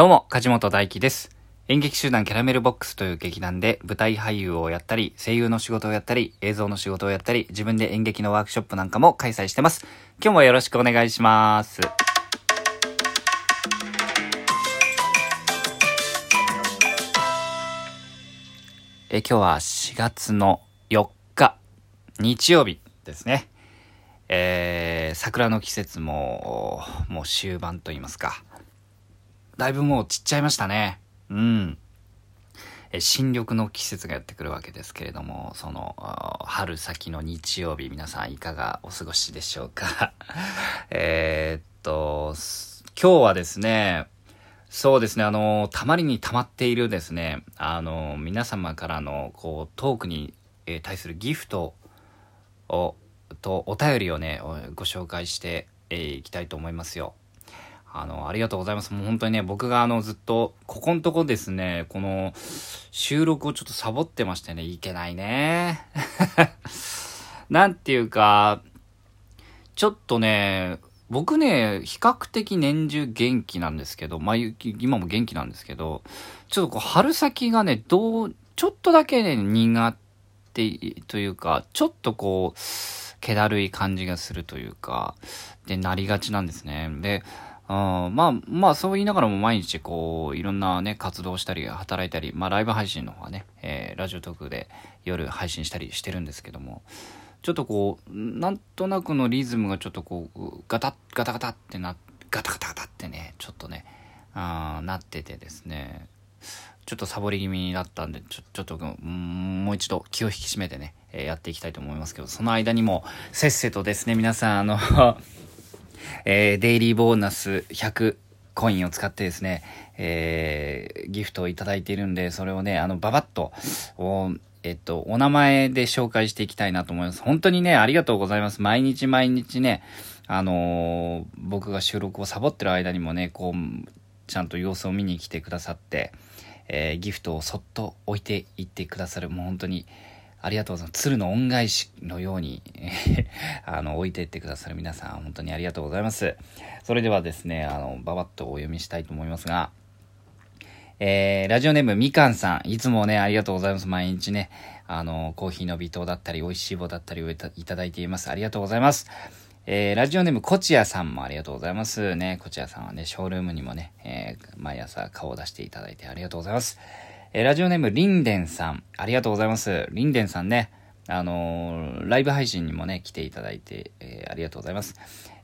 どうも、梶本大輝です。演劇集団キャラメルボックスという劇団で舞台俳優をやったり、声優の仕事をやったり、映像の仕事をやったり、自分で演劇のワークショップなんかも開催してます。今日もよろしくお願いします。え今日は4月の4日、日曜日ですね。えー、桜の季節も、もう終盤と言いますか。だいぶもう散っちゃいましたね。うん。え新緑の季節がやってくるわけですけれども、その、あ春先の日曜日、皆さんいかがお過ごしでしょうか？えーっと、す今日はですね、そうですね、あの、たまりに溜まっているですね、あの、皆様からの、こう、トークに、えー対するギフトを、と、お便りをね、おご紹介して、えーいきたいと思いますよ。あの、ありがとうございます。もう本当にね、僕があの、ずっと、ここのとこですね、この、収録をちょっとサボってましてね、いけないね。なんていうか、ちょっとね、僕ね、比較的年中元気なんですけど、まあ、今も元気なんですけど、ちょっとこう、春先がね、どう、ちょっとだけね、苦手というか、ちょっとこう、気だるい感じがするというか、で、なりがちなんですね。で、うん。まあ、まあ、そう言いながらも毎日こう、いろんなね、活動したり、働いたり、まあ、ライブ配信の方はね、えーラジオトークで夜配信したりしてるんですけども、ちょっとこう、なんとなくのリズムがちょっとこう、ガタッ、ガタガタってな、ガタガタガタってね、ちょっとね、あなっててですね、ちょっとサボり気味になったんで、ちょ、ちょっと、もう一度気を引き締めてね、えーやっていきたいと思いますけど、その間にも、せっせとですね、皆さん、あの、えーデイリーボーナス100コインを使ってですね、えーギフトをいただいているんで、それをね、あの、ババッと、おえっと、お名前で紹介していきたいなと思います。本当にね、ありがとうございます。毎日毎日ね、あのー僕が収録をサボってる間にもね、こう、ちゃんと様子を見に来てくださって、えーギフトをそっと置いていってくださる、もう本当に、ありがとうございます。鶴の恩返しのように、あの、置いていってくださる皆さん、本当にありがとうございます。それではですね、あの、ばばっとお読みしたいと思いますが、えー、ラジオネームみかんさん、いつもね、ありがとうございます。毎日ね、あの、コーヒーの微糖だったり、美味しい棒だったりをいたいただいています。ありがとうございます。えー、ラジオネームこちやさんもありがとうございます。ね、こちやさんはね、ショールームにもね、えー毎朝顔を出していただいてありがとうございます。えーラジオネームりんでんさん、ありがとうございます。りんでんさんね、あのーライブ配信にもね、来ていただいて、えーありがとうございます。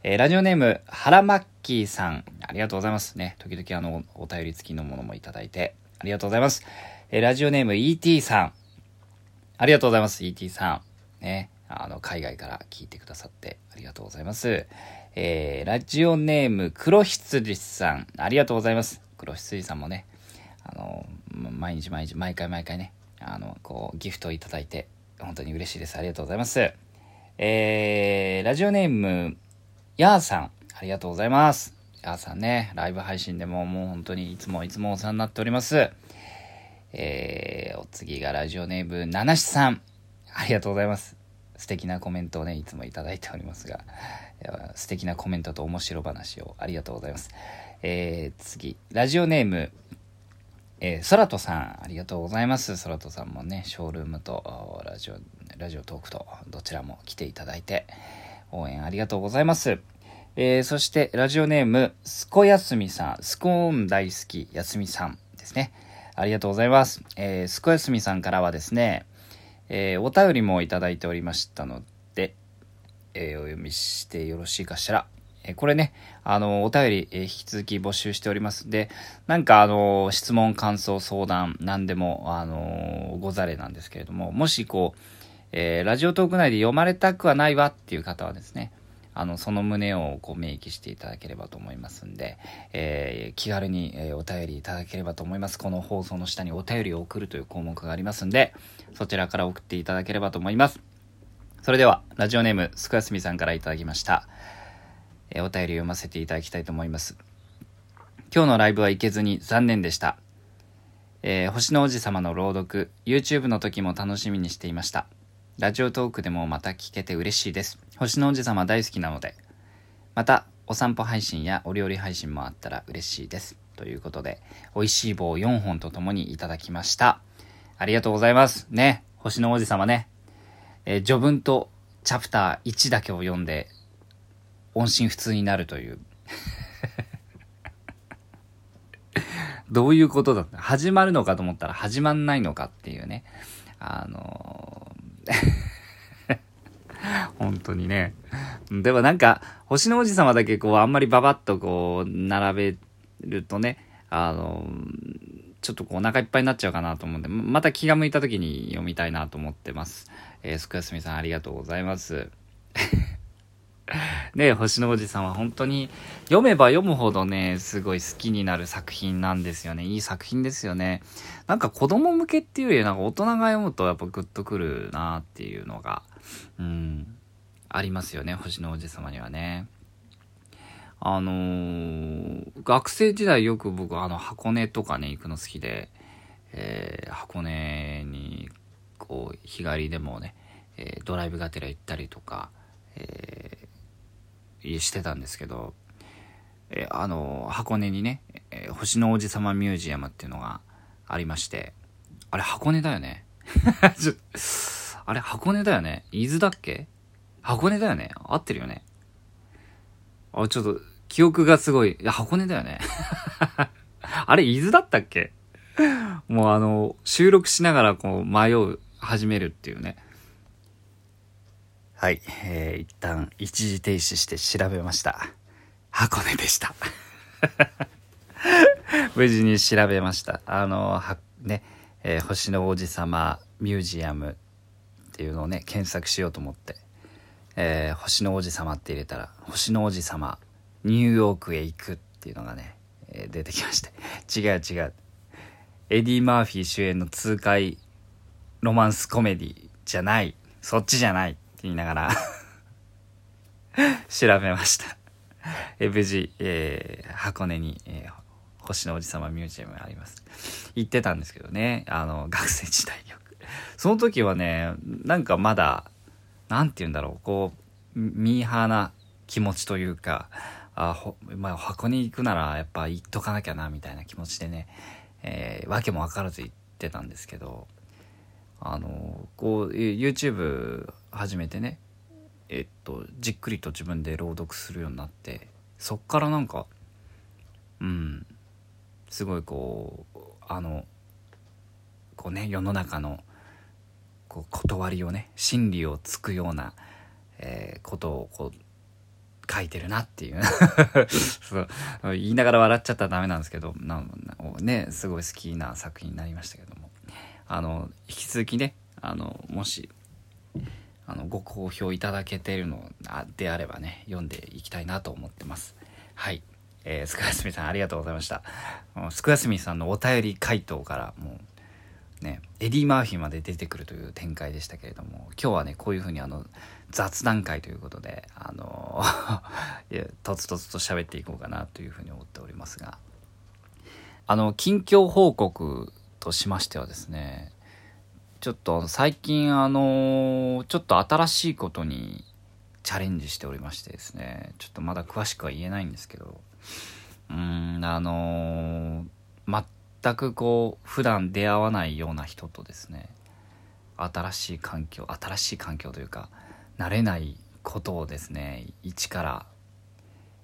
えラジオネーム、はらまっきーさん、ありがとうございます。ね、時々あの、お便り付きのものもいただいて、ありがとうございます。えラジオネーム、ET さん、ありがとうございます、ET さん。ね、あの、海外から聞いてくださってありがとうございます。えーラジオネーム、黒羊さん、ありがとうございます。黒羊さんもね、あの、毎日毎日、毎回毎回ね、あの、こう、ギフトをいただいて、本当に嬉しいです。ありがとうございます。えー、ラジオネーム、やーさん、ありがとうございます。やーさんね、ライブ配信でももう本当にいつもいつもお世話になっております。えー、お次がラジオネーム、ななしさん。ありがとうございます。素敵なコメントをね、いつもいいておりますが、いや素敵なコメントと面白話をありがとうございます。えー、次、ラジオネーム、えー、ソラトさん、ありがとうございます。ソラトさんもね、ショールームとラジオ、ラジオトークとどちらも来ていただいて、応援ありがとうございます。えー、そして、ラジオネーム、すこやすみさん、スコーン大好きやすみさんですね。ありがとうございます。えー、すこやすみさんからはですね、えーお便りもいただいておりましたので、えーお読みしてよろしいかしら。えこれね、あの、お便り、え引き続き募集しております。で、なんかあの、質問、感想、相談、何でも、あの、ござれなんですけれども、もしこう、えーラジオトーク内で読まれたくはないわっていう方はですね、あの、その旨をこう明記していただければと思いますんで、えー気軽に、えお便りいただければと思います。この放送の下にお便りを送るという項目がありますんで、そちらから送っていただければと思います。それでは、ラジオネーム、すくやすみさんからいただきました。えーお便り読ませていただきたいと思います。今日のライブは行けずに残念でした。えー星の王子様の朗読、YouTube の時も楽しみにしていました。ラジオトークでもまた聞けて嬉しいです。星の王子様大好きなので。また、お散歩配信やお料理配信もあったら嬉しいです。ということで、美味しい棒4本とともにいただきました。ありがとうございます。ね、星の王子様ね。えー、序文とチャプター1だけを読んで、音信不通になるという。どういうことだった？始まるのかと思ったら始まんないのかっていうね。あのー 本当にね。でもなんか、星の王子様だけこう、あんまりババッとこう、並べるとね、あのー、ちょっとこうお腹いっぱいになっちゃうかなと思うんで、また気が向いた時に読みたいなと思ってます。えー、すくやすみさんありがとうございます。ね星の王子さんは本当に読めば読むほどね、すごい好きになる作品なんですよね。いい作品ですよね。なんか子供向けっていうよりなんか大人が読むとやっぱグッとくるなっていうのが、うん、ありますよね、星の王子様にはね。あのー、学生時代よく僕あの箱根とかね行くの好きで、えー、箱根にこう日帰りでもね、えー、ドライブがてら行ったりとか、え、してたんですけど、え、あの箱根にね、え、星の王子様ミュージアムっていうのがありましてあれ箱根だよね？あれ箱根だよね？伊豆だっけ？箱根だよね？合ってるよね？あ、ちょっと、記憶がすごい。いや、箱根だよね？あれ、伊豆だったっけ？もうあの、収録しながらこう、迷う、始めるっていうね。はい、えー、一旦一時停止して調べました。箱根でした。無事に調べました。あの、は、ね、えー、星の王子様ミュージアムっていうのをね、検索しようと思って。えー、星の王子様って入れたら、星の王子様、ニューヨークへ行くっていうのがね、えー、出てきまして。違う違う。エディ・マーフィー主演の痛快ロマンスコメディじゃない。そっちじゃない言いながら 調べましたえ無事、えー、箱根に、えー、星の王子様ミュージアムがあります。行ってたんですけどね、あの、学生時代よく。その時はね、なんかまだ、何て言うんだろう、こう、ミーハーな気持ちというか、あほ、まあ、箱に行くならやっぱ行っとかなきゃな、みたいな気持ちでね、えー、わけもわからず行ってたんですけど、あの、こう、YouTube 始めてね、えっと、じっくりと自分で朗読するようになって、そっからなんか、うん、すごいこう、あの、こうね、世の中のこう断りをね真理をつくような、えー、ことをこう書いてるなっていう。そう。言いながら笑っちゃったらダメなんですけどなねすごい好きな作品になりましたけども。あの引き続きねあのもしあのご好評いただけてるのであればね読んでいきたいなと思ってます。はい。えー、スクヤスミさんありがとうございました。スクヤスミさんのお便り回答からもうね、エディ・マーフィーまで出てくるという展開でしたけれども今日はねこういうふうにあの雑談会ということであの とつとつと喋っていこうかなというふうに思っておりますがあの近況報告としましてはですねちょっと最近あのちょっと新しいことにチャレンジしておりましてですねちょっとまだ詳しくは言えないんですけどうんあの全全くこう普段出会わないような人とですね新しい環境新しい環境というか慣れないことをですね一から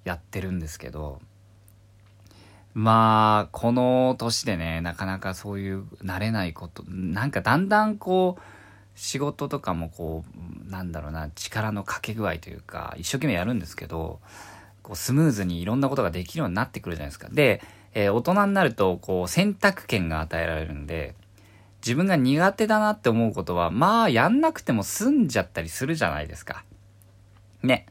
やってるんですけどまあこの年でねなかなかそういう慣れないことなんかだんだんこう仕事とかもこうなんだろうな力のかけ具合というか一生懸命やるんですけどこうスムーズにいろんなことができるようになってくるじゃないですかでえー、大人になると、こう、選択権が与えられるんで、自分が苦手だなって思うことは、まあ、やんなくても済んじゃったりするじゃないですか。ね。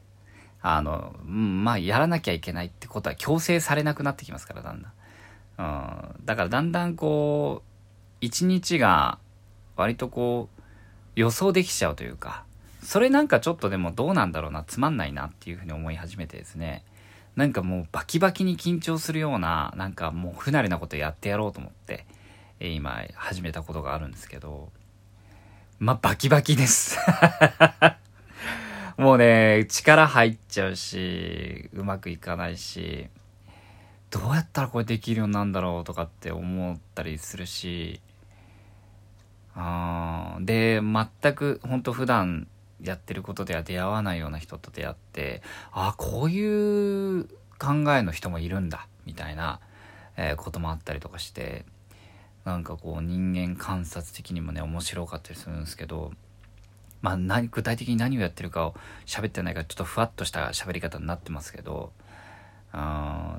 あの、うん、まあ、やらなきゃいけないってことは強制されなくなってきますから、だんだん。うん。だから、だんだんこう、一日が、割とこう、予想できちゃうというか、それなんかちょっとでもどうなんだろうな、つまんないなっていうふうに思い始めてですね。なんかもうバキバキに緊張するような、なんかもう不慣れなことやってやろうと思って、え、今始めたことがあるんですけど、まあ、バキバキです もうね、力入っちゃうし、うまくいかないし、どうやったらこれできるようになるんだろうとかって思ったりするし、あで、全く本当普段やってることでは出会わないような人と出会って、あこういう考えの人もいるんだ、みたいな、えー、こともあったりとかして、なんかこう人間観察的にもね、面白かったりするんですけど、まあ何、具体的に何をやってるかを喋ってないからちょっとふわっとした喋り方になってますけど、あ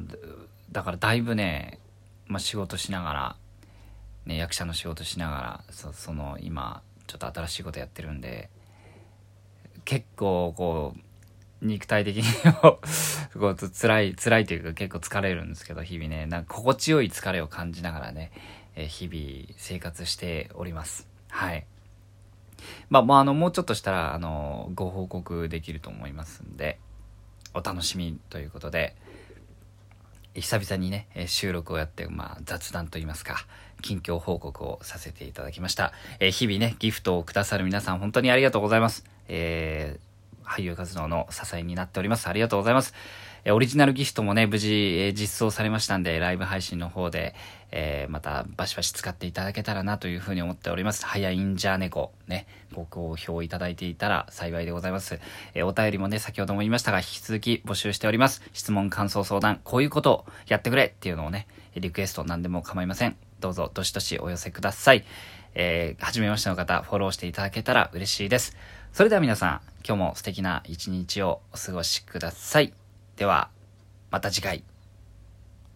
だからだいぶね、まあ、仕事しながら、ね、役者の仕事しながらそその今ちょっと新しいことやってるんで結構こう肉体的に こう辛い辛いというか結構疲れるんですけど日々ねなんか心地よい疲れを感じながらね、え日々生活しております。はい。まあ、まあ、あのもうちょっとしたらあのご報告できると思いますんでお楽しみということで久々にね、収録をやって、まあ、雑談といいますか、近況報告をさせていただきました。えー、日々ね、ギフトをくださる皆さん、本当にありがとうございます。えー、俳優活動の支えになっております。ありがとうございます。えオリジナルギフトもね、無事、え実装されましたんで、ライブ配信の方で、えー、またバシバシ使っていただけたらなというふうに思っております。早いんじゃ猫、ね、ご好評いただいていたら幸いでございます。えー、お便りもね、先ほども言いましたが、引き続き募集しております。質問、感想、相談、こういうことをやってくれっていうのをね、リクエスト何でも構いません。どうぞ、どしどしお寄せください。えー、初めましての方、フォローしていただけたら嬉しいです。それでは皆さん、今日も素敵な一日をお過ごしください。では、また次回。